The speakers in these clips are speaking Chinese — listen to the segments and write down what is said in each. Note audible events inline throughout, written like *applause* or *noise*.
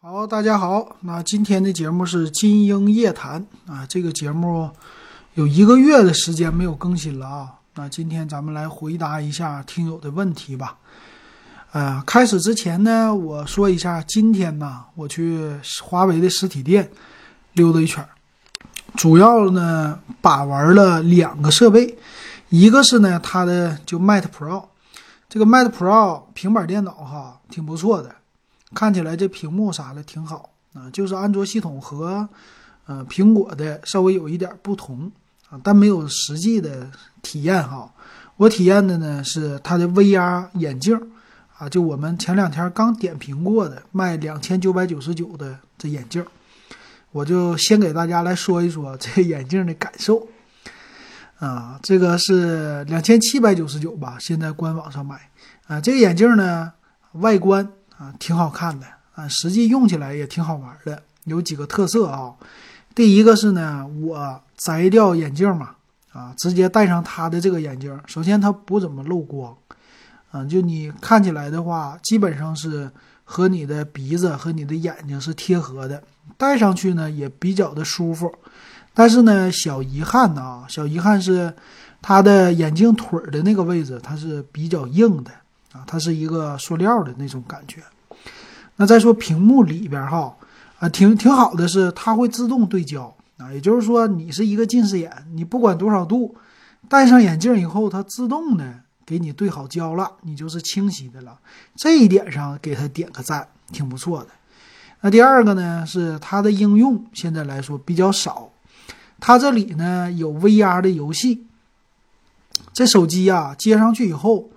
好，大家好，那今天的节目是金鹰夜谈啊，这个节目有一个月的时间没有更新了啊。那今天咱们来回答一下听友的问题吧。呃，开始之前呢，我说一下，今天呢，我去华为的实体店溜达一圈，主要呢把玩了两个设备，一个是呢它的就 Mate Pro，这个 Mate Pro 平板电脑哈挺不错的。看起来这屏幕啥的挺好啊，就是安卓系统和呃苹果的稍微有一点不同啊，但没有实际的体验哈。我体验的呢是它的 VR 眼镜啊，就我们前两天刚点评过的卖两千九百九十九的这眼镜，我就先给大家来说一说 *laughs* 这眼镜的感受啊。这个是两千七百九十九吧，现在官网上买啊。这个眼镜呢外观。啊，挺好看的啊，实际用起来也挺好玩的，有几个特色啊。第一个是呢，我摘掉眼镜嘛，啊，直接戴上它的这个眼镜。首先它不怎么漏光，啊，就你看起来的话，基本上是和你的鼻子和你的眼睛是贴合的，戴上去呢也比较的舒服。但是呢，小遗憾呢，小遗憾是它的眼镜腿的那个位置，它是比较硬的。它是一个塑料的那种感觉。那再说屏幕里边哈，啊，挺挺好的是它会自动对焦啊，也就是说你是一个近视眼，你不管多少度，戴上眼镜以后，它自动的给你对好焦了，你就是清晰的了。这一点上给它点个赞，挺不错的。那第二个呢是它的应用现在来说比较少，它这里呢有 VR 的游戏，这手机呀接上去以后。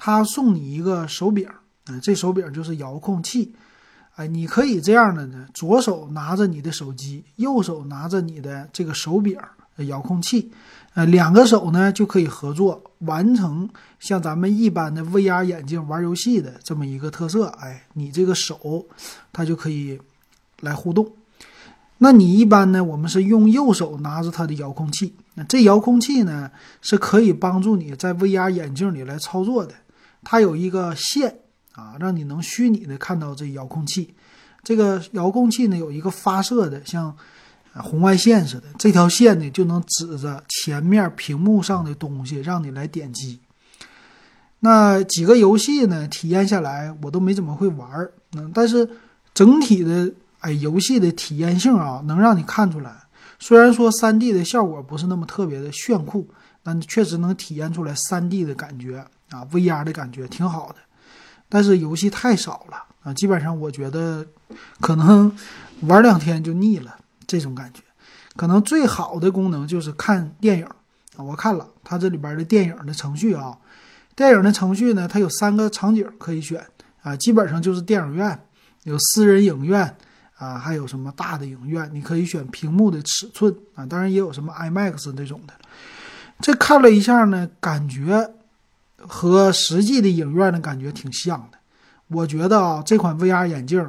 他送你一个手柄，啊，这手柄就是遥控器，哎，你可以这样的呢，左手拿着你的手机，右手拿着你的这个手柄遥控器，呃，两个手呢就可以合作完成像咱们一般的 VR 眼镜玩游戏的这么一个特色，哎，你这个手它就可以来互动。那你一般呢，我们是用右手拿着它的遥控器，那这遥控器呢是可以帮助你在 VR 眼镜里来操作的。它有一个线啊，让你能虚拟的看到这遥控器。这个遥控器呢有一个发射的，像红外线似的，这条线呢就能指着前面屏幕上的东西，让你来点击。那几个游戏呢体验下来，我都没怎么会玩儿，嗯，但是整体的哎游戏的体验性啊，能让你看出来。虽然说三 D 的效果不是那么特别的炫酷，但确实能体验出来三 D 的感觉。啊，VR 的感觉挺好的，但是游戏太少了啊，基本上我觉得可能玩两天就腻了这种感觉。可能最好的功能就是看电影啊，我看了它这里边的电影的程序啊，电影的程序呢，它有三个场景可以选啊，基本上就是电影院、有私人影院啊，还有什么大的影院，你可以选屏幕的尺寸啊，当然也有什么 IMAX 这种的。这看了一下呢，感觉。和实际的影院的感觉挺像的，我觉得啊，这款 VR 眼镜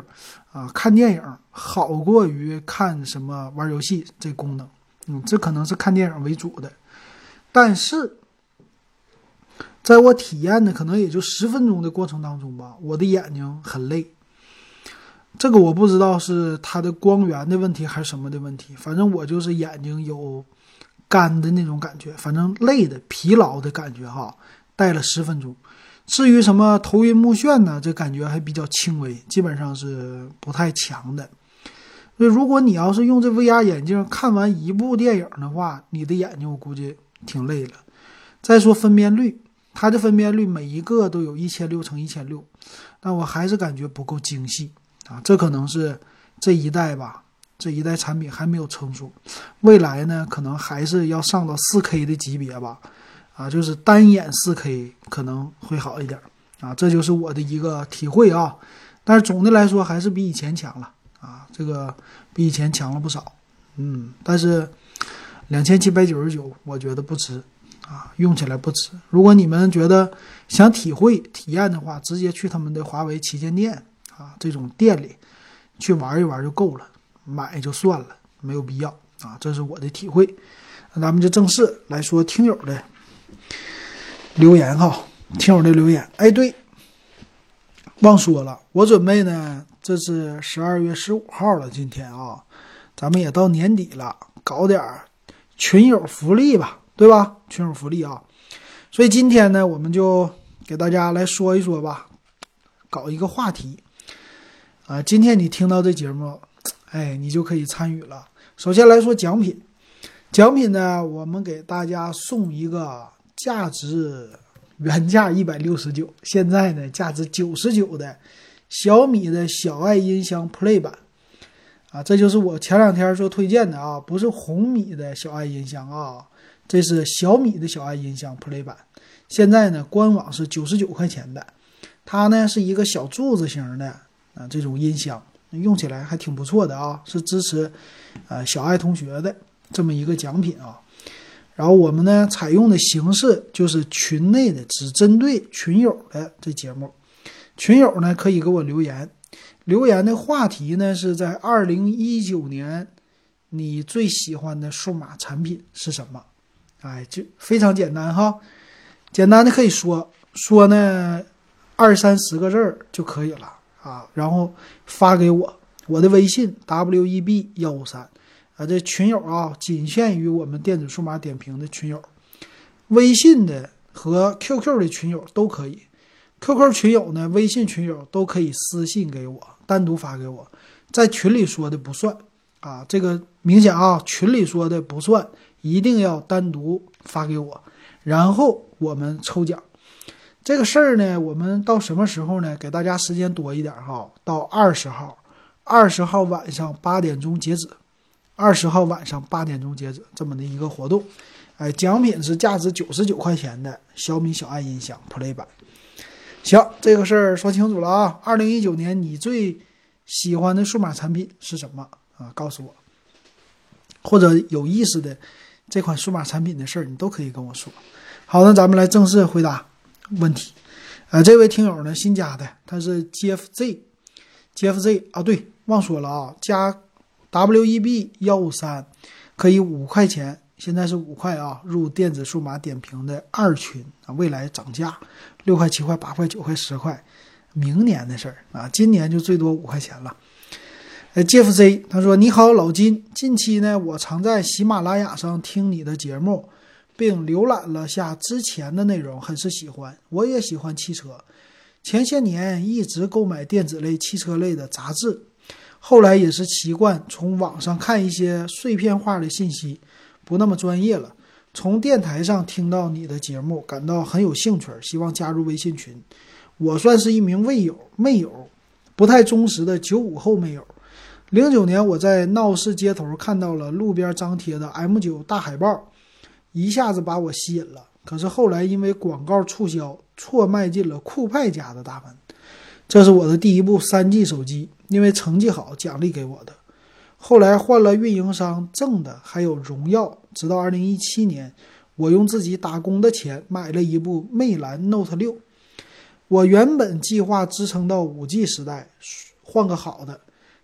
啊，看电影好过于看什么玩游戏这功能，嗯，这可能是看电影为主的。但是，在我体验的可能也就十分钟的过程当中吧，我的眼睛很累。这个我不知道是它的光源的问题还是什么的问题，反正我就是眼睛有干的那种感觉，反正累的疲劳的感觉哈。戴了十分钟，至于什么头晕目眩呢？这感觉还比较轻微，基本上是不太强的。所以，如果你要是用这 VR 眼镜看完一部电影的话，你的眼睛我估计挺累了。再说分辨率，它的分辨率每一个都有一千六乘一千六，但我还是感觉不够精细啊。这可能是这一代吧，这一代产品还没有成熟，未来呢，可能还是要上到四 K 的级别吧。啊，就是单眼四 K 可能会好一点啊，这就是我的一个体会啊。但是总的来说还是比以前强了啊，这个比以前强了不少。嗯，但是两千七百九十九，我觉得不值啊，用起来不值。如果你们觉得想体会体验的话，直接去他们的华为旗舰店啊，这种店里去玩一玩就够了，买就算了，没有必要啊。这是我的体会。那咱们就正式来说听友的。留言哈，听友的留言，哎，对，忘说了，我准备呢，这是十二月十五号了，今天啊，咱们也到年底了，搞点群友福利吧，对吧？群友福利啊，所以今天呢，我们就给大家来说一说吧，搞一个话题啊。今天你听到这节目，哎，你就可以参与了。首先来说奖品，奖品呢，我们给大家送一个价值原价一百六十九，现在呢价值九十九的。小米的小爱音箱 Play 版，啊，这就是我前两天说推荐的啊，不是红米的小爱音箱啊，这是小米的小爱音箱 Play 版。现在呢，官网是九十九块钱的，它呢是一个小柱子型的啊，这种音箱用起来还挺不错的啊，是支持呃小爱同学的这么一个奖品啊。然后我们呢采用的形式就是群内的，只针对群友的这节目。群友呢可以给我留言，留言的话题呢是在二零一九年，你最喜欢的数码产品是什么？哎，就非常简单哈，简单的可以说说呢，二三十个字儿就可以了啊，然后发给我，我的微信 w e b 幺五三啊，这群友啊仅限于我们电子数码点评的群友，微信的和 QQ 的群友都可以。QQ 群友呢，微信群友都可以私信给我，单独发给我，在群里说的不算啊。这个明显啊，群里说的不算，一定要单独发给我，然后我们抽奖。这个事儿呢，我们到什么时候呢？给大家时间多一点哈，到二十号，二十号晚上八点钟截止，二十号晚上八点钟截止这么的一个活动。哎，奖品是价值九十九块钱的小米小爱音响 Play 版。行，这个事儿说清楚了啊！二零一九年你最喜欢的数码产品是什么啊？告诉我，或者有意思的这款数码产品的事儿，你都可以跟我说。好，那咱们来正式回答问题。呃，这位听友呢新加的，他是 JFZ，JFZ 啊，对，忘说了啊，加 WEB 幺五三可以五块钱。现在是五块啊，入电子数码点评的二群啊，未来涨价六块、七块、八块、九块、十块，明年的事儿啊，今年就最多五块钱了。呃，Jeff Z 他说：“你好，老金，近期呢，我常在喜马拉雅上听你的节目，并浏览了下之前的内容，很是喜欢。我也喜欢汽车，前些年一直购买电子类、汽车类的杂志，后来也是习惯从网上看一些碎片化的信息。”不那么专业了。从电台上听到你的节目，感到很有兴趣，希望加入微信群。我算是一名未友、妹友，不太忠实的九五后妹友。零九年，我在闹市街头看到了路边张贴的 M 九大海报，一下子把我吸引了。可是后来因为广告促销，错迈进了酷派家的大门。这是我的第一部三 G 手机，因为成绩好奖励给我的。后来换了运营商，挣的还有荣耀。直到二零一七年，我用自己打工的钱买了一部魅蓝 Note 六。我原本计划支撑到五 G 时代，换个好的。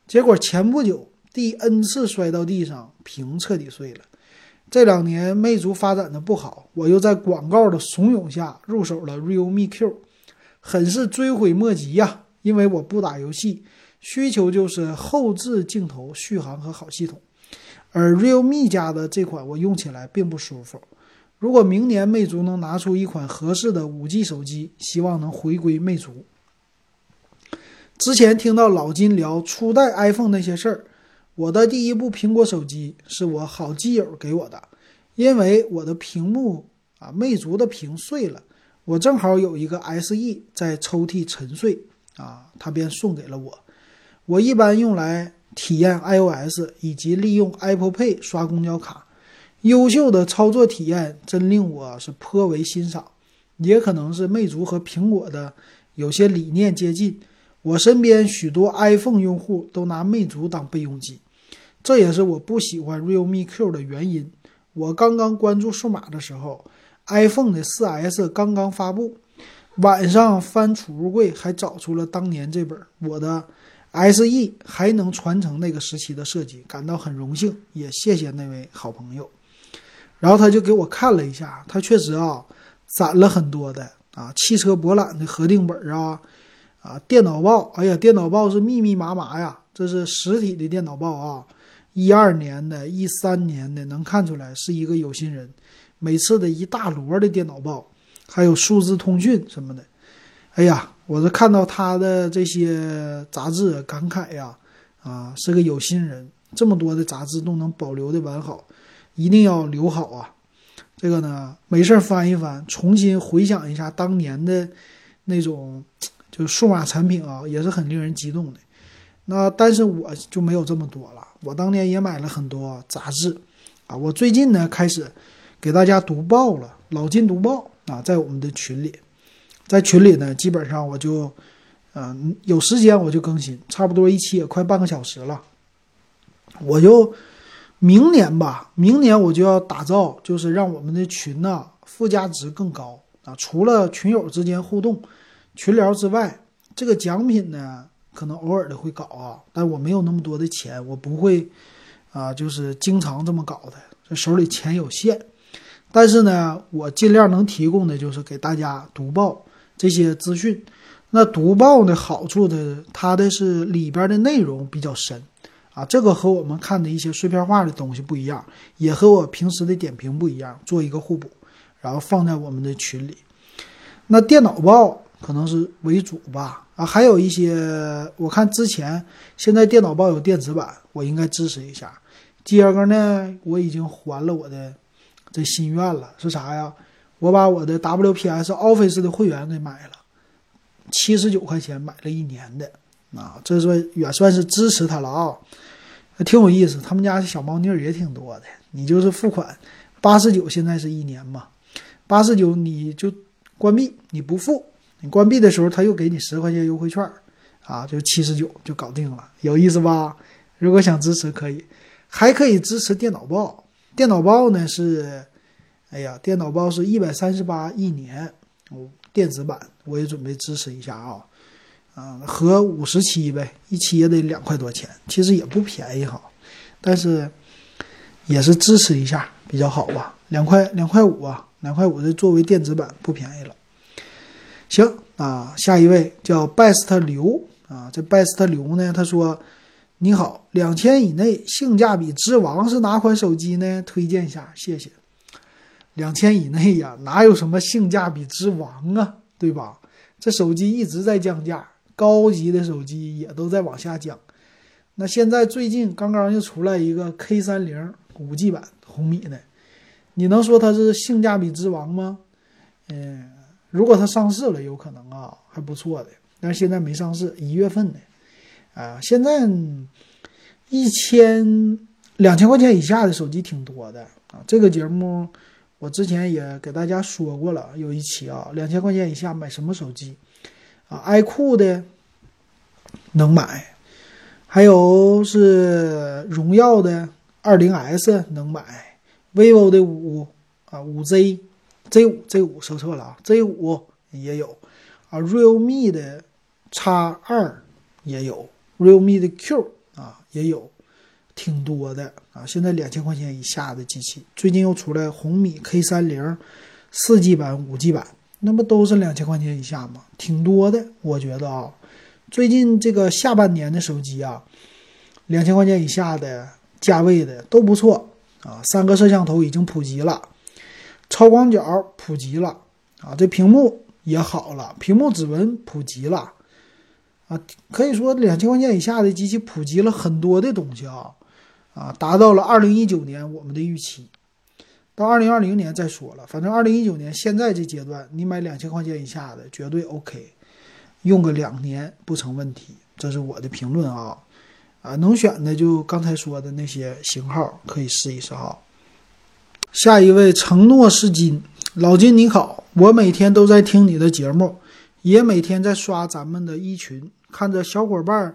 结果前不久第 N 次摔到地上，屏彻底碎了。这两年魅族发展的不好，我又在广告的怂恿下入手了 Realme Q，很是追悔莫及呀。因为我不打游戏。需求就是后置镜头、续航和好系统，而 Realme 家的这款我用起来并不舒服。如果明年魅族能拿出一款合适的 5G 手机，希望能回归魅族。之前听到老金聊初代 iPhone 那些事儿，我的第一部苹果手机是我好基友给我的，因为我的屏幕啊，魅族的屏碎了，我正好有一个 SE 在抽屉沉睡啊，他便送给了我。我一般用来体验 iOS 以及利用 Apple Pay 刷公交卡，优秀的操作体验真令我是颇为欣赏。也可能是魅族和苹果的有些理念接近，我身边许多 iPhone 用户都拿魅族当备用机，这也是我不喜欢 Realme Q 的原因。我刚刚关注数码的时候，iPhone 的 4S 刚刚发布，晚上翻储物柜还找出了当年这本我的。SE 还能传承那个时期的设计，感到很荣幸，也谢谢那位好朋友。然后他就给我看了一下，他确实啊攒了很多的啊汽车博览的核定本啊啊，电脑报，哎呀，电脑报是密密麻麻呀，这是实体的电脑报啊，一二年的，一三年的，能看出来是一个有心人。每次的一大摞的电脑报，还有数字通讯什么的，哎呀，我是看到他的这些杂志，感慨呀，啊，是个有心人，这么多的杂志都能保留的完好，一定要留好啊。这个呢，没事翻一翻，重新回想一下当年的那种，就是数码产品啊，也是很令人激动的。那但是我就没有这么多了，我当年也买了很多杂志啊。我最近呢开始给大家读报了，老金读报啊，在我们的群里，在群里呢，基本上我就，嗯，有时间我就更新，差不多一期也快半个小时了，我就。明年吧，明年我就要打造，就是让我们的群呢附加值更高啊！除了群友之间互动、群聊之外，这个奖品呢，可能偶尔的会搞啊，但我没有那么多的钱，我不会啊，就是经常这么搞的，这手里钱有限。但是呢，我尽量能提供的就是给大家读报这些资讯。那读报的好处的，它的是里边的内容比较深。啊，这个和我们看的一些碎片化的东西不一样，也和我平时的点评不一样，做一个互补，然后放在我们的群里。那电脑报可能是为主吧，啊，还有一些我看之前，现在电脑报有电子版，我应该支持一下。第二个呢，我已经还了我的这心愿了，是啥呀？我把我的 WPS Office 的会员给买了，七十九块钱买了一年的，啊，这说也算是支持他了啊。挺有意思，他们家小猫腻儿也挺多的。你就是付款八十九，现在是一年嘛，八十九你就关闭，你不付，你关闭的时候他又给你十块钱优惠券，啊，就七十九就搞定了，有意思吧？如果想支持可以，还可以支持电脑报。电脑报呢是，哎呀，电脑报是一百三十八一年，哦，电子版我也准备支持一下啊。啊，合五十期呗，一期也得两块多钱，其实也不便宜哈，但是也是支持一下比较好吧，两块两块五啊，两块五的作为电子版不便宜了。行啊，下一位叫 best 刘啊，这 best 刘呢，他说你好，两千以内性价比之王是哪款手机呢？推荐一下，谢谢。两千以内呀，哪有什么性价比之王啊，对吧？这手机一直在降价。高级的手机也都在往下降，那现在最近刚刚又出来一个 K 三零五 G 版红米的，你能说它是性价比之王吗？嗯，如果它上市了，有可能啊，还不错的，但是现在没上市，一月份的，啊，现在一千两千块钱以下的手机挺多的啊。这个节目我之前也给大家说过了，有一期啊，两千块钱以下买什么手机？啊，爱酷的能买，还有是荣耀的二零 S 能买，vivo 的五啊五 Z，Z 五 Z 五说错了啊，Z 五也有啊，realme 的 X 二也有，realme 的 Q 啊也有，挺多的啊。现在两千块钱以下的机器，最近又出来红米 K 三零四 G 版、五 G 版。那不都是两千块钱以下吗？挺多的，我觉得啊，最近这个下半年的手机啊，两千块钱以下的价位的都不错啊。三个摄像头已经普及了，超广角普及了啊，这屏幕也好了，屏幕指纹普及了啊，可以说两千块钱以下的机器普及了很多的东西啊，啊，达到了二零一九年我们的预期。到二零二零年再说了，反正二零一九年现在这阶段，你买两千块钱以下的绝对 OK，用个两年不成问题。这是我的评论啊，啊，能选的就刚才说的那些型号可以试一试哈。下一位承诺是金，老金你好，我每天都在听你的节目，也每天在刷咱们的一群，看着小伙伴。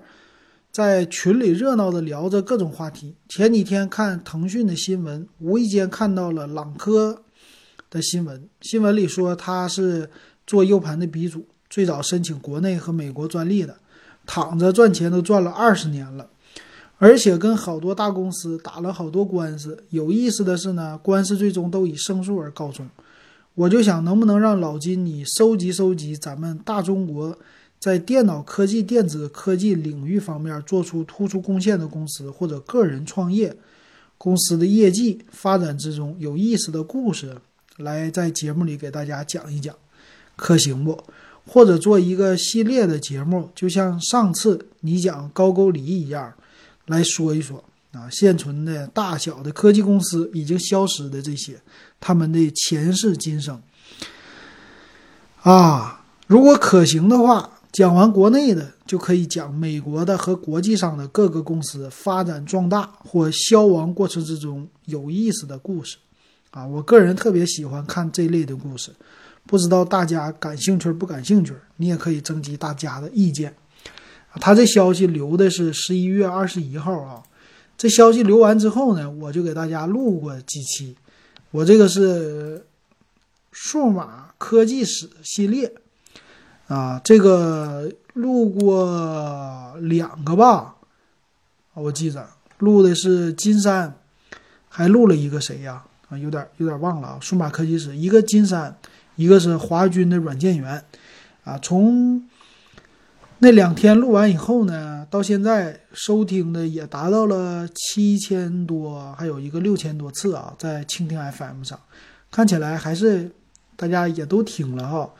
在群里热闹的聊着各种话题。前几天看腾讯的新闻，无意间看到了朗科的新闻。新闻里说他是做 U 盘的鼻祖，最早申请国内和美国专利的，躺着赚钱都赚了二十年了，而且跟好多大公司打了好多官司。有意思的是呢，官司最终都以胜诉而告终。我就想，能不能让老金你收集收集咱们大中国在电脑科技、电子科技领域方面做出突出贡献的公司，或者个人创业公司的业绩发展之中有意思的故事，来在节目里给大家讲一讲，可行不？或者做一个系列的节目，就像上次你讲高句丽一样，来说一说啊，现存的大小的科技公司已经消失的这些，他们的前世今生啊，如果可行的话。讲完国内的，就可以讲美国的和国际上的各个公司发展壮大或消亡过程之中有意思的故事，啊，我个人特别喜欢看这类的故事，不知道大家感兴趣不感兴趣？你也可以征集大家的意见。他这消息留的是十一月二十一号啊，这消息留完之后呢，我就给大家录过几期，我这个是数码科技史系列。啊，这个录过两个吧，我记着录的是金山，还录了一个谁呀？啊，有点有点忘了啊。数码科技史，一个金山，一个是华军的软件员，啊，从那两天录完以后呢，到现在收听的也达到了七千多，还有一个六千多次啊，在蜻蜓 FM 上，看起来还是大家也都听了哈。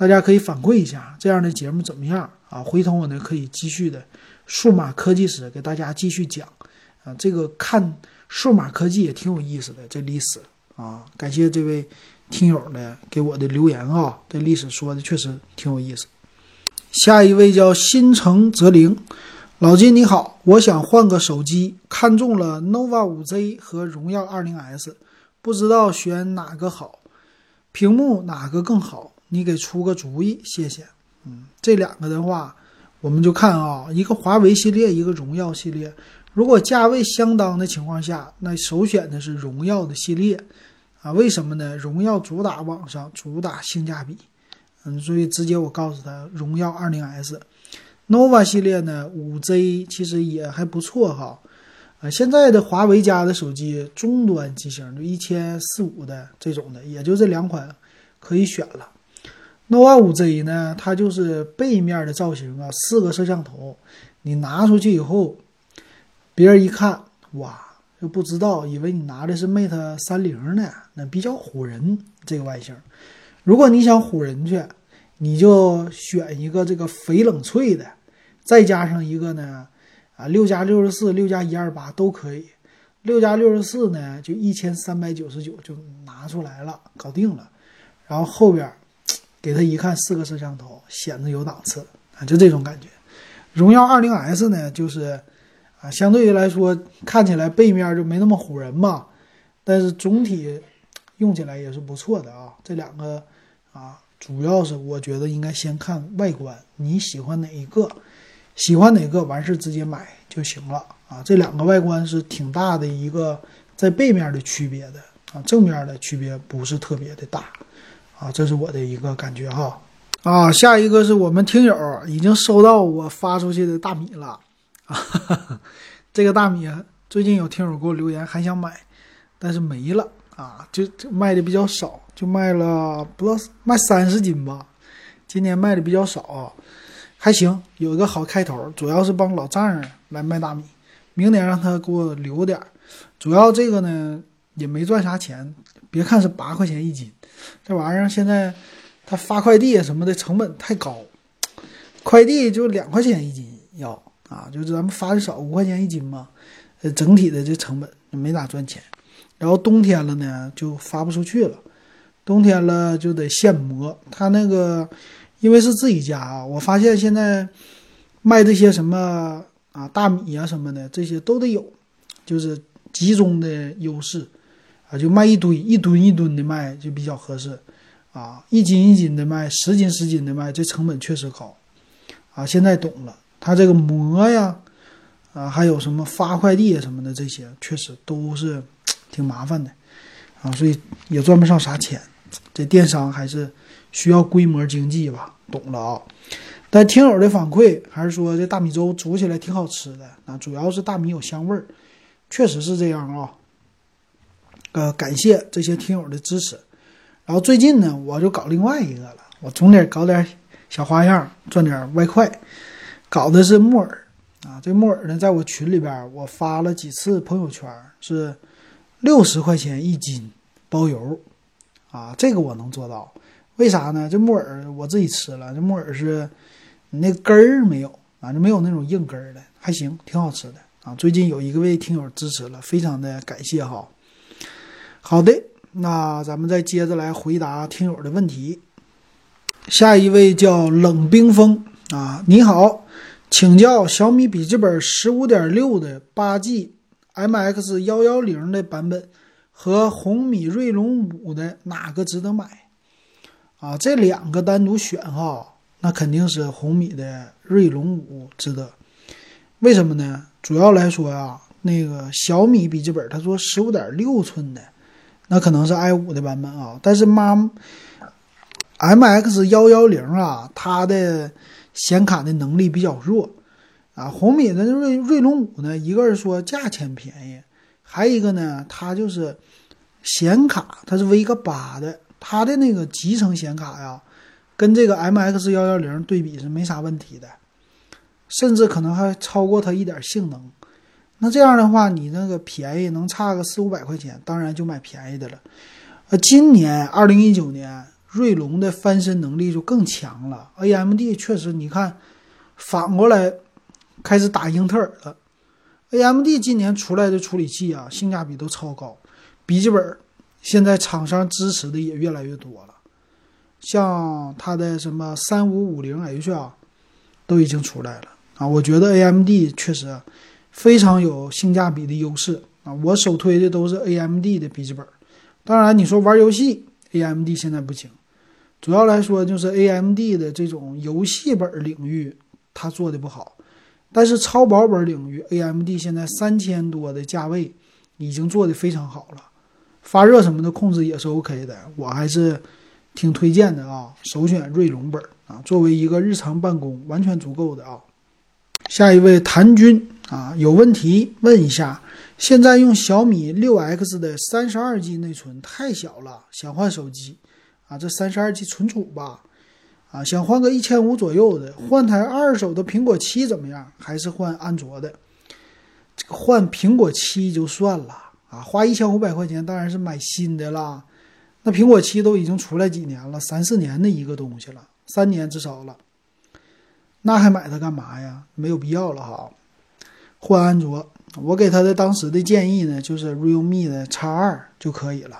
大家可以反馈一下这样的节目怎么样啊？回头我呢可以继续的数码科技史给大家继续讲啊。这个看数码科技也挺有意思的，这历史啊。感谢这位听友的给我的留言啊，这历史说的确实挺有意思。下一位叫新城泽灵，老金你好，我想换个手机，看中了 nova 5Z 和荣耀 20S，不知道选哪个好，屏幕哪个更好？你给出个主意，谢谢。嗯，这两个的话，我们就看啊，一个华为系列，一个荣耀系列。如果价位相当的情况下，那首选的是荣耀的系列啊。为什么呢？荣耀主打网上，主打性价比。嗯，所以直接我告诉他，荣耀 20S，nova 系列呢，五 Z 其实也还不错哈。啊，现在的华为家的手机中端机型就一千四五的这种的，也就这两款可以选了。Nova 5Z 呢，它就是背面的造型啊，四个摄像头，你拿出去以后，别人一看，哇，就不知道，以为你拿的是 Mate 三零呢，那比较唬人这个外形。如果你想唬人去，你就选一个这个翡冷翠的，再加上一个呢，啊，六加六十四，六加一二八都可以。六加六十四呢，就一千三百九十九就拿出来了，搞定了。然后后边。给他一看，四个摄像头，显得有档次啊，就这种感觉。荣耀 20S 呢，就是啊，相对于来说看起来背面就没那么唬人嘛，但是总体用起来也是不错的啊。这两个啊，主要是我觉得应该先看外观，你喜欢哪一个，喜欢哪个完事直接买就行了啊。这两个外观是挺大的一个在背面的区别的啊，正面的区别不是特别的大。啊，这是我的一个感觉哈。啊，下一个是我们听友已经收到我发出去的大米了啊。哈哈这个大米最近有听友给我留言还想买，但是没了啊，就卖的比较少，就卖了不到卖三十斤吧。今年卖的比较少，还行，有一个好开头，主要是帮老丈人来卖大米，明年让他给我留点儿。主要这个呢也没赚啥钱，别看是八块钱一斤。这玩意儿现在，他发快递什么的成本太高，快递就两块钱一斤要啊，就是咱们发的少，五块钱一斤嘛，呃，整体的这成本没咋赚钱。然后冬天了呢，就发不出去了，冬天了就得现磨。他那个因为是自己家啊，我发现现在卖这些什么啊大米啊什么的，这些都得有，就是集中的优势。啊，就卖一堆一吨一吨的卖就比较合适，啊，一斤一斤的卖，十斤十斤的卖，这成本确实高，啊，现在懂了，他这个磨呀，啊，还有什么发快递什么的这些，确实都是挺麻烦的，啊，所以也赚不上啥钱，这电商还是需要规模经济吧，懂了啊。但听友的反馈还是说这大米粥煮起来挺好吃的，啊，主要是大米有香味儿，确实是这样啊。呃，感谢这些听友的支持。然后最近呢，我就搞另外一个了，我总得搞点小花样，赚点外快，搞的是木耳啊。这木耳呢，在我群里边，我发了几次朋友圈，是六十块钱一斤，包邮啊。这个我能做到，为啥呢？这木耳我自己吃了，这木耳是那根儿没有啊，就没有那种硬根儿的，还行，挺好吃的啊。最近有一个位听友支持了，非常的感谢哈。好的。那咱们再接着来回答听友的问题。下一位叫冷冰封啊，你好，请教小米笔记本十五点六的八 G MX 幺幺零的版本和红米锐龙五的哪个值得买？啊，这两个单独选哈，那肯定是红米的锐龙五值得。为什么呢？主要来说呀，那个小米笔记本，他说十五点六寸的。那可能是 i 五的版本啊，但是妈，MX 幺幺零啊，它的显卡的能力比较弱啊。红米的锐锐龙五呢，一个是说价钱便宜，还一个呢，它就是显卡，它是 V 个八的，它的那个集成显卡呀，跟这个 MX 幺幺零对比是没啥问题的，甚至可能还超过它一点性能。那这样的话，你那个便宜能差个四五百块钱，当然就买便宜的了。呃，今年二零一九年，锐龙的翻身能力就更强了。AMD 确实，你看，反过来开始打英特尔了。AMD 今年出来的处理器啊，性价比都超高。笔记本现在厂商支持的也越来越多了，像它的什么三五五零 H 啊，都已经出来了啊。我觉得 AMD 确实。非常有性价比的优势啊！我首推的都是 AMD 的笔记本。当然，你说玩游戏，AMD 现在不行。主要来说，就是 AMD 的这种游戏本领域，它做的不好。但是超薄本领域，AMD 现在三千多的价位已经做的非常好了，发热什么的控制也是 OK 的。我还是挺推荐的啊，首选锐龙本啊，作为一个日常办公完全足够的啊。下一位谭军。啊，有问题问一下。现在用小米六 X 的三十二 G 内存太小了，想换手机。啊，这三十二 G 存储吧。啊，想换个一千五左右的，换台二手的苹果七怎么样？还是换安卓的？这个换苹果七就算了啊，花一千五百块钱当然是买新的啦。那苹果七都已经出来几年了，三四年的一个东西了，三年至少了。那还买它干嘛呀？没有必要了哈。换安卓，我给他的当时的建议呢，就是 realme 的 X 二就可以了。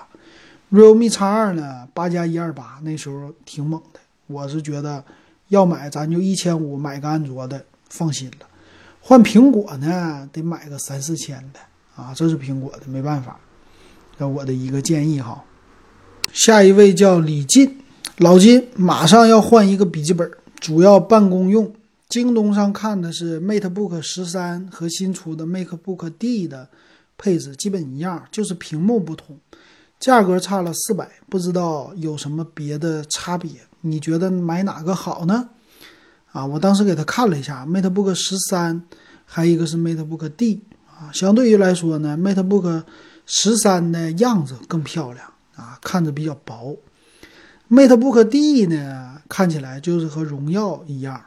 realme X 二呢，八加一二八，那时候挺猛的。我是觉得要买，咱就一千五买个安卓的，放心了。换苹果呢，得买个三四千的啊，这是苹果的，没办法。这我的一个建议哈。下一位叫李进，老金马上要换一个笔记本，主要办公用。京东上看的是 MateBook 十三和新出的 MateBook D 的配置基本一样，就是屏幕不同，价格差了四百，不知道有什么别的差别？你觉得买哪个好呢？啊，我当时给他看了一下 MateBook 十三，还有一个是 MateBook D 啊，相对于来说呢，MateBook 十三的样子更漂亮啊，看着比较薄，MateBook D 呢看起来就是和荣耀一样。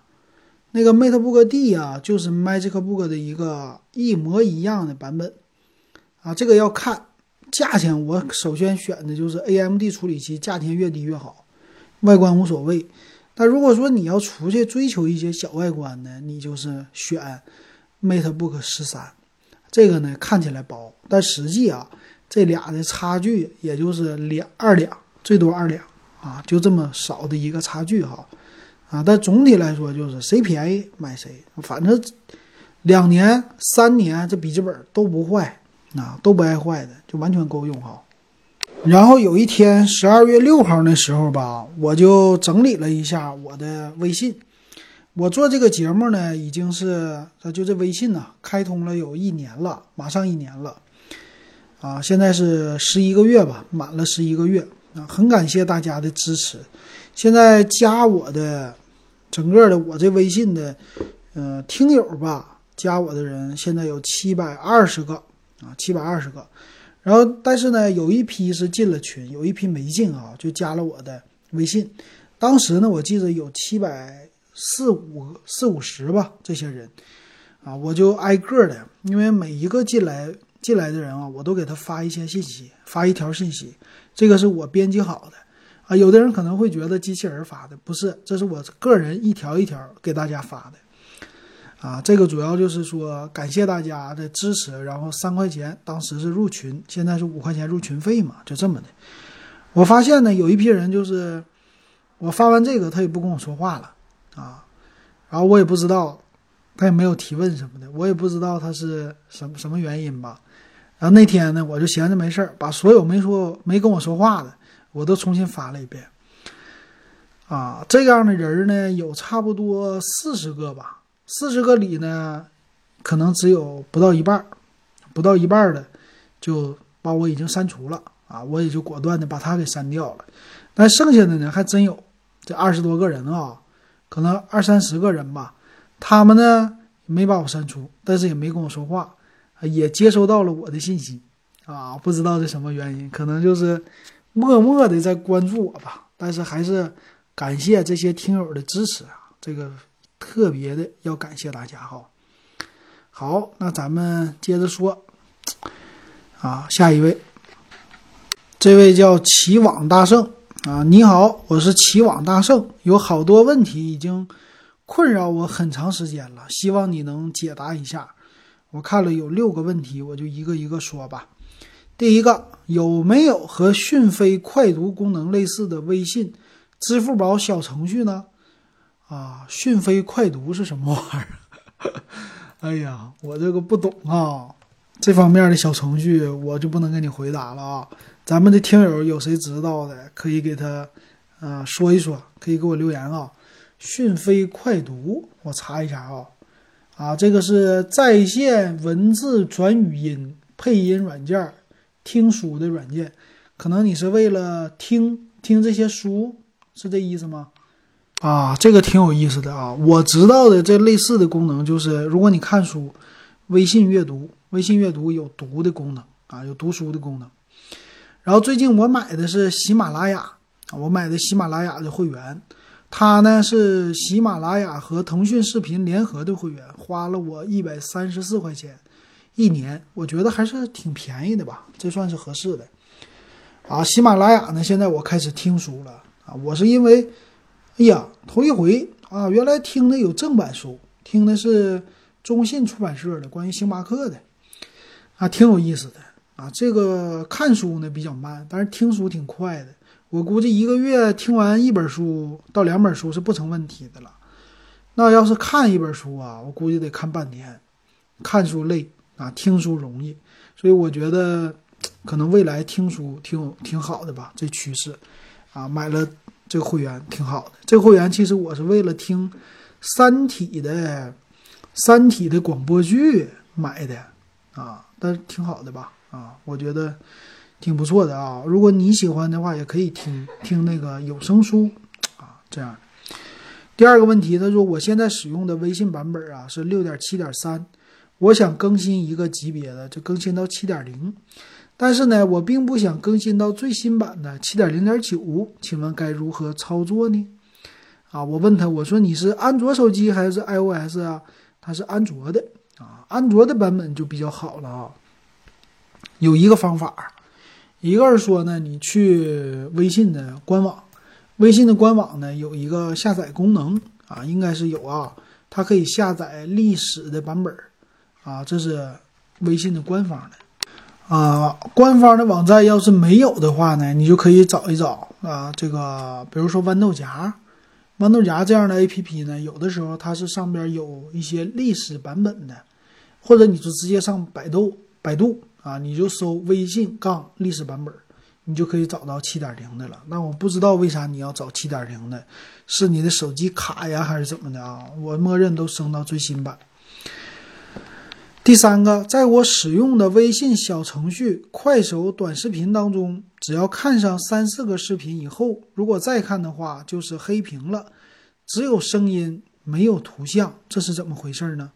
那个 MateBook D 啊，就是 MagicBook 的一个一模一样的版本啊。这个要看价钱，我首先选的就是 AMD 处理器，价钱越低越好，外观无所谓。但如果说你要出去追求一些小外观呢，你就是选 MateBook 十三。这个呢看起来薄，但实际啊，这俩的差距也就是两二两，最多二两啊，就这么少的一个差距哈。啊，但总体来说就是谁便宜买谁，反正两年、三年这笔记本都不坏，啊，都不爱坏的，就完全够用哈。然后有一天十二月六号那时候吧，我就整理了一下我的微信。我做这个节目呢，已经是就这微信呢开通了有一年了，马上一年了。啊，现在是十一个月吧，满了十一个月啊，很感谢大家的支持。现在加我的。整个的我这微信的，呃，听友吧，加我的人现在有七百二十个啊，七百二十个。然后，但是呢，有一批是进了群，有一批没进啊，就加了我的微信。当时呢，我记得有七百四五四五十吧，这些人啊，我就挨个的，因为每一个进来进来的人啊，我都给他发一些信息，发一条信息，这个是我编辑好的啊。有的人可能会觉得机器人发的不是，这是我个人一条一条给大家发的。啊，这个主要就是说感谢大家的支持，然后三块钱当时是入群，现在是五块钱入群费嘛，就这么的。我发现呢，有一批人就是我发完这个，他也不跟我说话了啊，然后我也不知道，他也没有提问什么的，我也不知道他是什么什么原因吧。然后那天呢，我就闲着没事儿，把所有没说没跟我说话的，我都重新发了一遍。啊，这样的人呢，有差不多四十个吧。四十个里呢，可能只有不到一半不到一半的就把我已经删除了啊，我也就果断的把他给删掉了。但剩下的呢，还真有这二十多个人啊，可能二三十个人吧，他们呢没把我删除，但是也没跟我说话，也接收到了我的信息啊，不知道是什么原因，可能就是默默的在关注我吧。但是还是感谢这些听友的支持啊，这个。特别的要感谢大家哈，好，那咱们接着说，啊，下一位，这位叫齐网大圣啊，你好，我是齐网大圣，有好多问题已经困扰我很长时间了，希望你能解答一下。我看了有六个问题，我就一个一个说吧。第一个，有没有和讯飞快读功能类似的微信、支付宝小程序呢？啊，讯飞快读是什么玩意儿？*laughs* 哎呀，我这个不懂啊，这方面的小程序我就不能给你回答了啊。咱们的听友有谁知道的，可以给他啊说一说，可以给我留言啊。讯飞快读，我查一下啊。啊，这个是在线文字转语音配音软件，听书的软件，可能你是为了听听这些书，是这意思吗？啊，这个挺有意思的啊！我知道的这类似的功能就是，如果你看书，微信阅读，微信阅读有读的功能啊，有读书的功能。然后最近我买的是喜马拉雅啊，我买的喜马拉雅的会员，它呢是喜马拉雅和腾讯视频联合的会员，花了我一百三十四块钱一年，我觉得还是挺便宜的吧，这算是合适的。啊，喜马拉雅呢，现在我开始听书了啊，我是因为。哎呀，头一回啊！原来听的有正版书，听的是中信出版社的关于星巴克的，啊，挺有意思的啊。这个看书呢比较慢，但是听书挺快的。我估计一个月听完一本书到两本书是不成问题的了。那要是看一本书啊，我估计得看半天。看书累啊，听书容易，所以我觉得可能未来听书挺挺好的吧，这趋势啊，买了。这个会员挺好的。这会员其实我是为了听《三体》的《三体》的广播剧买的啊，但是挺好的吧？啊，我觉得挺不错的啊。如果你喜欢的话，也可以听听那个有声书啊。这样。第二个问题，他说我现在使用的微信版本啊是六点七点三，我想更新一个级别的，就更新到七点零。但是呢，我并不想更新到最新版的七点零点九，请问该如何操作呢？啊，我问他，我说你是安卓手机还是 iOS 啊？他是安卓的啊，安卓的版本就比较好了啊。有一个方法，一个是说呢，你去微信的官网，微信的官网呢有一个下载功能啊，应该是有啊，它可以下载历史的版本啊，这是微信的官方的。啊，官方的网站要是没有的话呢，你就可以找一找啊。这个比如说豌豆荚，豌豆荚这样的 A P P 呢，有的时候它是上边有一些历史版本的，或者你就直接上百度，百度啊，你就搜微信杠历史版本，你就可以找到七点零的了。那我不知道为啥你要找七点零的，是你的手机卡呀，还是怎么的啊？我默认都升到最新版。第三个，在我使用的微信小程序、快手短视频当中，只要看上三四个视频以后，如果再看的话，就是黑屏了，只有声音没有图像，这是怎么回事呢？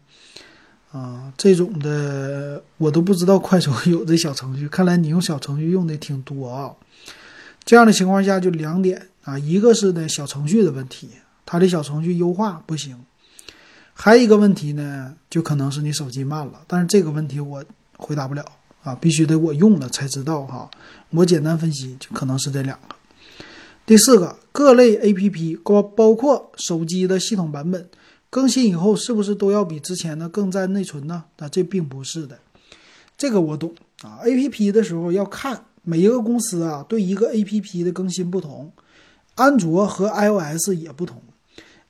啊，这种的我都不知道快手有这小程序，看来你用小程序用的挺多啊。这样的情况下就两点，啊，一个是呢小程序的问题，它的小程序优化不行，还有一个问题呢，就可能是你手机慢了。但是这个问题我回答不了啊，必须得我用了才知道哈。我简单分析，就可能是这两个。第四个，各类 A P P 包包括手机的系统版本更新以后，是不是都要比之前的更占内存呢？啊，这并不是的，这个我懂啊。A P P 的时候要看每一个公司啊，对一个 A P P 的更新不同，安卓和 I O S 也不同。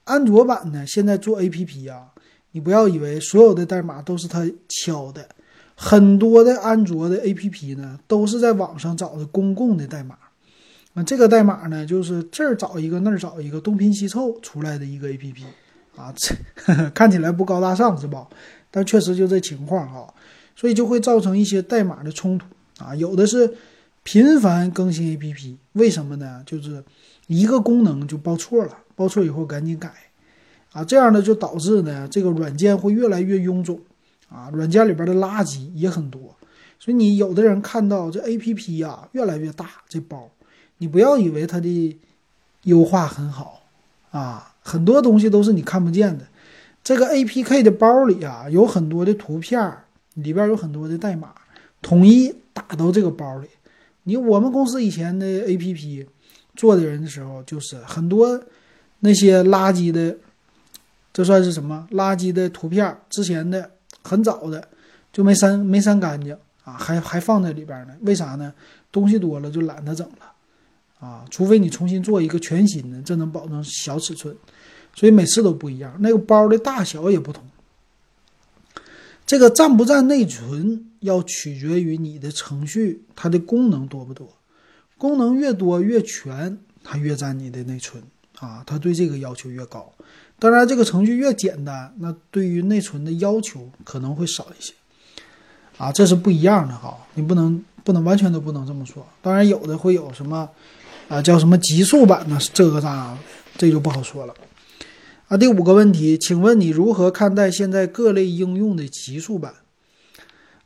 安卓版呢，现在做 A P P 啊，你不要以为所有的代码都是他敲的，很多的安卓的 A P P 呢，都是在网上找的公共的代码。那这个代码呢，就是这儿找一个，那儿找一个，东拼西凑出来的一个 A P P 啊，这 *laughs* 看起来不高大上是吧？但确实就这情况哈，所以就会造成一些代码的冲突啊。有的是频繁更新 A P P，为什么呢？就是一个功能就报错了，报错以后赶紧改啊，这样呢就导致呢这个软件会越来越臃肿啊，软件里边的垃圾也很多，所以你有的人看到这 A P P 呀越来越大，这包。你不要以为它的优化很好啊，很多东西都是你看不见的。这个 A P K 的包里啊，有很多的图片，里边有很多的代码，统一打到这个包里。你我们公司以前的 A P P 做的人的时候，就是很多那些垃圾的，这算是什么垃圾的图片？之前的很早的就没删，没删干净啊，还还放在里边呢。为啥呢？东西多了就懒得整了。啊，除非你重新做一个全新的，这能保证小尺寸，所以每次都不一样。那个包的大小也不同。这个占不占内存，要取决于你的程序它的功能多不多。功能越多越全，它越占你的内存啊，它对这个要求越高。当然，这个程序越简单，那对于内存的要求可能会少一些。啊，这是不一样的哈，你不能不能完全都不能这么说。当然，有的会有什么。啊，叫什么极速版呢？这个啥，这就不好说了。啊，第五个问题，请问你如何看待现在各类应用的极速版？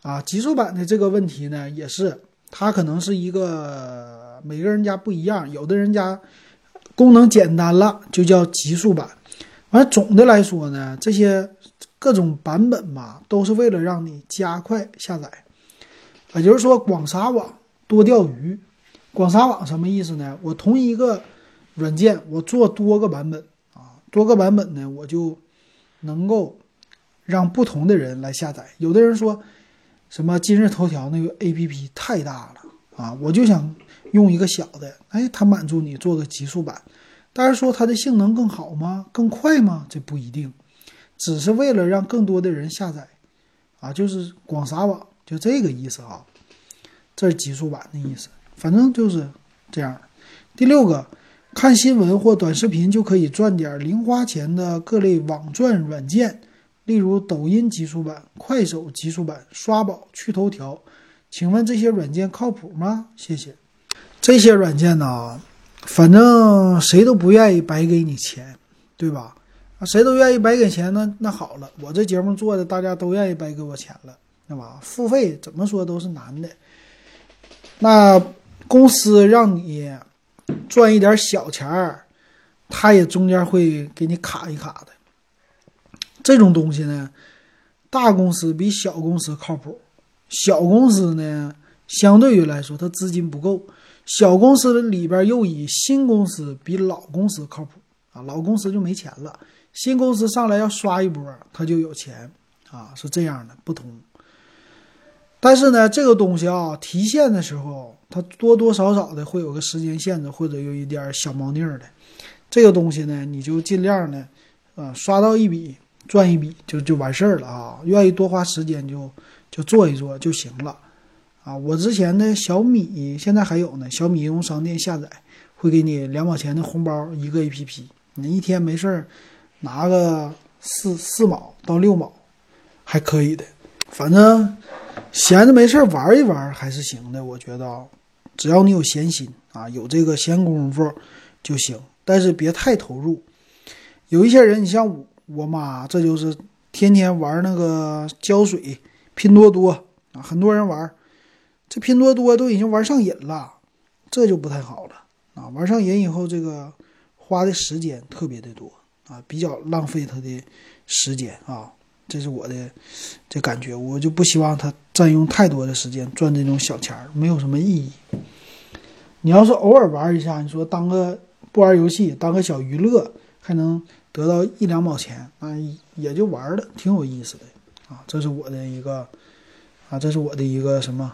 啊，极速版的这个问题呢，也是它可能是一个每个人家不一样，有的人家功能简单了就叫极速版。完，总的来说呢，这些各种版本吧，都是为了让你加快下载，也就是说广撒网，多钓鱼。广撒网什么意思呢？我同一个软件，我做多个版本啊，多个版本呢，我就能够让不同的人来下载。有的人说什么今日头条那个 APP 太大了啊，我就想用一个小的，哎，它满足你做个极速版。但是说它的性能更好吗？更快吗？这不一定，只是为了让更多的人下载啊，就是广撒网，就这个意思啊。这是极速版的意思。反正就是这样。第六个，看新闻或短视频就可以赚点零花钱的各类网赚软件，例如抖音极速版、快手极速版、刷宝、趣头条，请问这些软件靠谱吗？谢谢。这些软件呢，反正谁都不愿意白给你钱，对吧？啊，谁都愿意白给钱呢？那好了，我这节目做的，大家都愿意白给我钱了，对吧？付费怎么说都是难的。那。公司让你赚一点小钱儿，他也中间会给你卡一卡的。这种东西呢，大公司比小公司靠谱。小公司呢，相对于来说，它资金不够。小公司里边又以新公司比老公司靠谱啊，老公司就没钱了，新公司上来要刷一波，他就有钱啊，是这样的不同。但是呢，这个东西啊，提现的时候。它多多少少的会有个时间限制，或者有一点小猫腻儿的，这个东西呢，你就尽量呢，啊，刷到一笔赚一笔就就完事儿了啊。愿意多花时间就就做一做就行了，啊，我之前的小米现在还有呢，小米应用商店下载会给你两毛钱的红包一个 APP，你一天没事儿拿个四四毛到六毛还可以的，反正闲着没事儿玩一玩还是行的，我觉得。只要你有闲心啊，有这个闲工夫就行，但是别太投入。有一些人，你像我我妈，这就是天天玩那个胶水、拼多多啊，很多人玩，这拼多多都已经玩上瘾了，这就不太好了啊，玩上瘾以后，这个花的时间特别的多啊，比较浪费他的时间啊，这是我的这感觉，我就不希望他占用太多的时间赚这种小钱儿，没有什么意义。你要是偶尔玩一下，你说当个不玩游戏，当个小娱乐，还能得到一两毛钱，那也就玩了，挺有意思的啊。这是我的一个啊，这是我的一个什么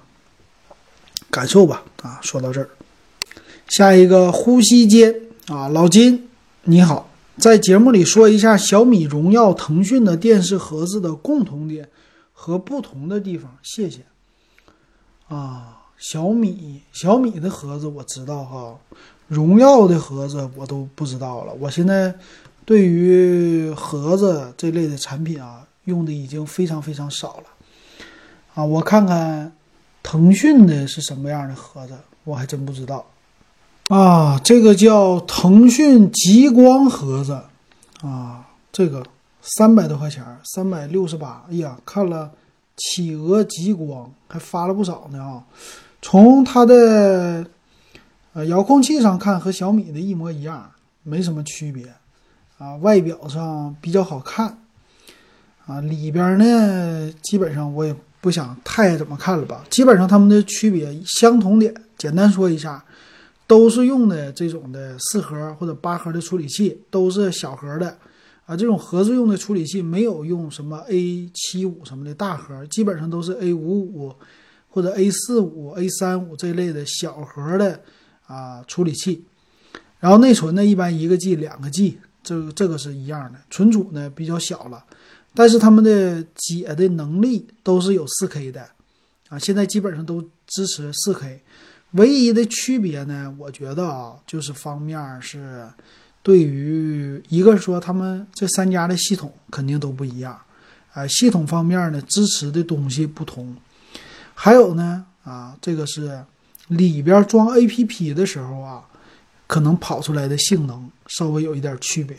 感受吧啊。说到这儿。下一个呼吸间啊，老金你好，在节目里说一下小米、荣耀、腾讯的电视盒子的共同点和不同的地方，谢谢。啊，小米小米的盒子我知道哈，荣耀的盒子我都不知道了。我现在对于盒子这类的产品啊，用的已经非常非常少了。啊，我看看腾讯的是什么样的盒子，我还真不知道。啊，这个叫腾讯极光盒子，啊，这个三百多块钱，三百六十八。哎呀，看了企鹅极光，还发了不少呢啊。从它的呃遥控器上看，和小米的一模一样，没什么区别啊。外表上比较好看啊，里边呢，基本上我也不想太怎么看了吧。基本上它们的区别相同点，简单说一下。都是用的这种的四核或者八核的处理器，都是小核的啊。这种盒子用的处理器没有用什么 A 七五什么的大核，基本上都是 A 五五或者 A 四五、A 三五这类的小核的啊处理器。然后内存呢，一般一个 G、两个 G，这这个是一样的。存储呢比较小了，但是他们的解的能力都是有 4K 的啊。现在基本上都支持 4K。唯一的区别呢，我觉得啊，就是方面是对于一个说他们这三家的系统肯定都不一样，啊，系统方面呢支持的东西不同，还有呢啊，这个是里边装 A P P 的时候啊，可能跑出来的性能稍微有一点区别，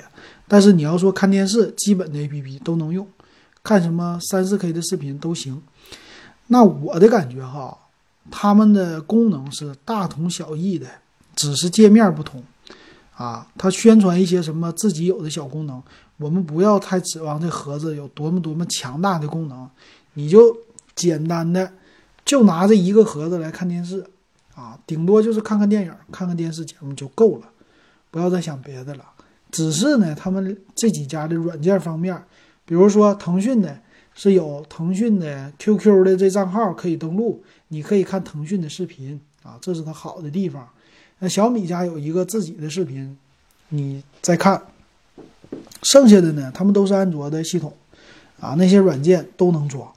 但是你要说看电视，基本的 A P P 都能用，看什么三四 K 的视频都行。那我的感觉哈。他们的功能是大同小异的，只是界面不同，啊，它宣传一些什么自己有的小功能，我们不要太指望这盒子有多么多么强大的功能，你就简单的就拿这一个盒子来看电视，啊，顶多就是看看电影、看看电视节目就够了，不要再想别的了。只是呢，他们这几家的软件方面，比如说腾讯的。是有腾讯的 QQ 的这账号可以登录，你可以看腾讯的视频啊，这是它好的地方。那小米家有一个自己的视频，你再看。剩下的呢，他们都是安卓的系统啊，那些软件都能装，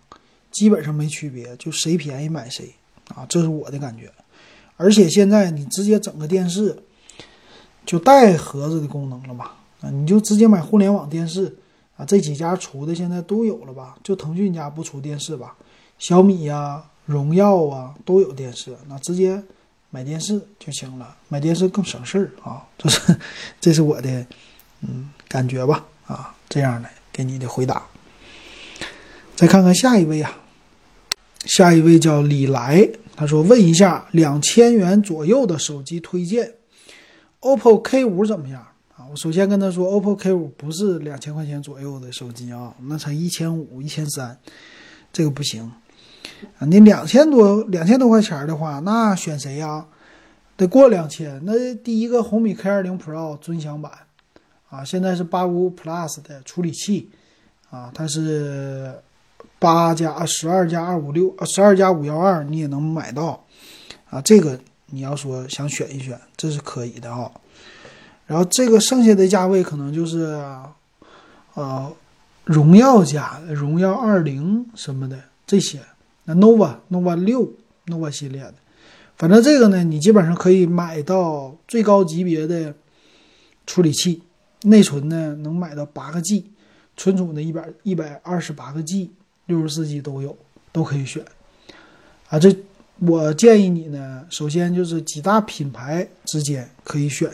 基本上没区别，就谁便宜买谁啊，这是我的感觉。而且现在你直接整个电视就带盒子的功能了嘛，啊，你就直接买互联网电视。啊，这几家出的现在都有了吧？就腾讯家不出电视吧？小米呀、荣耀啊都有电视，那直接买电视就行了。买电视更省事儿啊！*laughs* 这是，这是我的嗯感觉吧？啊，这样的给你的回答。再看看下一位啊，下一位叫李来，他说问一下两千元左右的手机推荐，OPPO K 五怎么样啊？我首先跟他说，OPPO K 五不是两千块钱左右的手机啊，那才一千五、一千三，这个不行啊。你两千多、两千多块钱的话，那选谁呀？得过两千。那第一个红米 K 二零 Pro 尊享版啊，现在是八五 Plus 的处理器啊，它是八加十二加二五六十二加五幺二，你也能买到啊。这个你要说想选一选，这是可以的啊。然后这个剩下的价位可能就是，呃，荣耀家荣耀二零什么的这些，那 nova nova 六 nova 系列的，反正这个呢，你基本上可以买到最高级别的处理器，内存呢能买到八个 G，存储呢一百一百二十八个 G，六十四 G 都有，都可以选。啊，这我建议你呢，首先就是几大品牌之间可以选。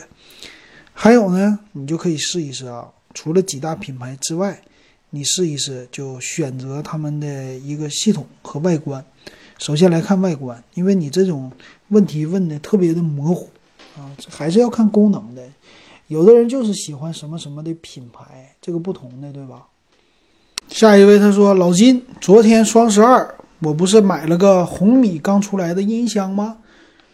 还有呢，你就可以试一试啊。除了几大品牌之外，你试一试，就选择他们的一个系统和外观。首先来看外观，因为你这种问题问的特别的模糊啊，还是要看功能的。有的人就是喜欢什么什么的品牌，这个不同的，对吧？下一位他说：“老金，昨天双十二，我不是买了个红米刚出来的音箱吗？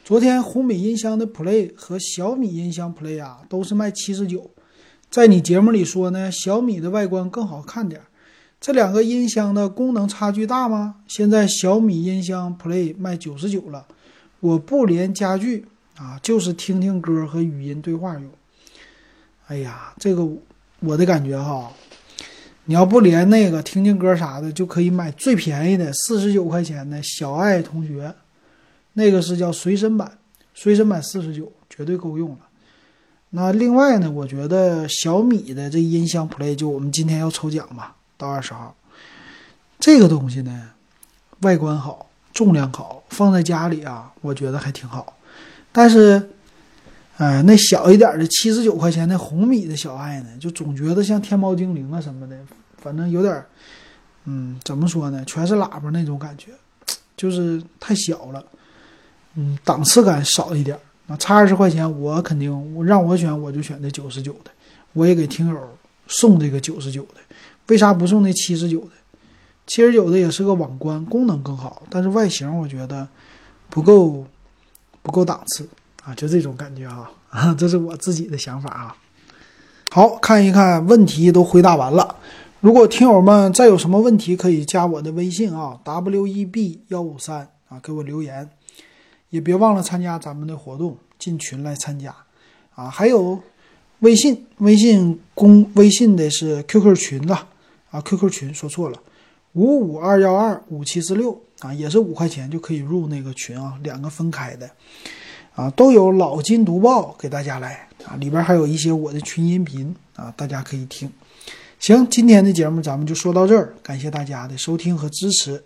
昨天红米音箱的 Play 和小米音箱 Play 啊，都是卖七十九。在你节目里说呢，小米的外观更好看点。这两个音箱的功能差距大吗？现在小米音箱 Play 卖九十九了，我不连家具啊，就是听听歌和语音对话用。哎呀，这个我的感觉哈。”你要不连那个听听歌啥的，就可以买最便宜的四十九块钱的小爱同学，那个是叫随身版，随身版四十九绝对够用了。那另外呢，我觉得小米的这音箱 Play 就我们今天要抽奖嘛，到二十号，这个东西呢，外观好，重量好，放在家里啊，我觉得还挺好。但是，哎，那小一点的七十九块钱的红米的小爱呢，就总觉得像天猫精灵啊什么的。反正有点，嗯，怎么说呢？全是喇叭那种感觉，就是太小了，嗯，档次感少一点。那差二十块钱，我肯定，让我选，我就选这九十九的。我也给听友送这个九十九的，为啥不送那七十九的？七十九的也是个网关，功能更好，但是外形我觉得不够，不够档次啊，就这种感觉啊，*laughs* 这是我自己的想法啊。好看一看，问题都回答完了。如果听友们再有什么问题，可以加我的微信啊，w e b 幺五三啊，给我留言，也别忘了参加咱们的活动，进群来参加啊。还有微信，微信公微信的是 QQ 群了啊，QQ 群说错了，五五二幺二五七四六啊，也是五块钱就可以入那个群啊，两个分开的啊，都有老金读报给大家来啊，里边还有一些我的群音频啊，大家可以听。行，今天的节目咱们就说到这儿，感谢大家的收听和支持。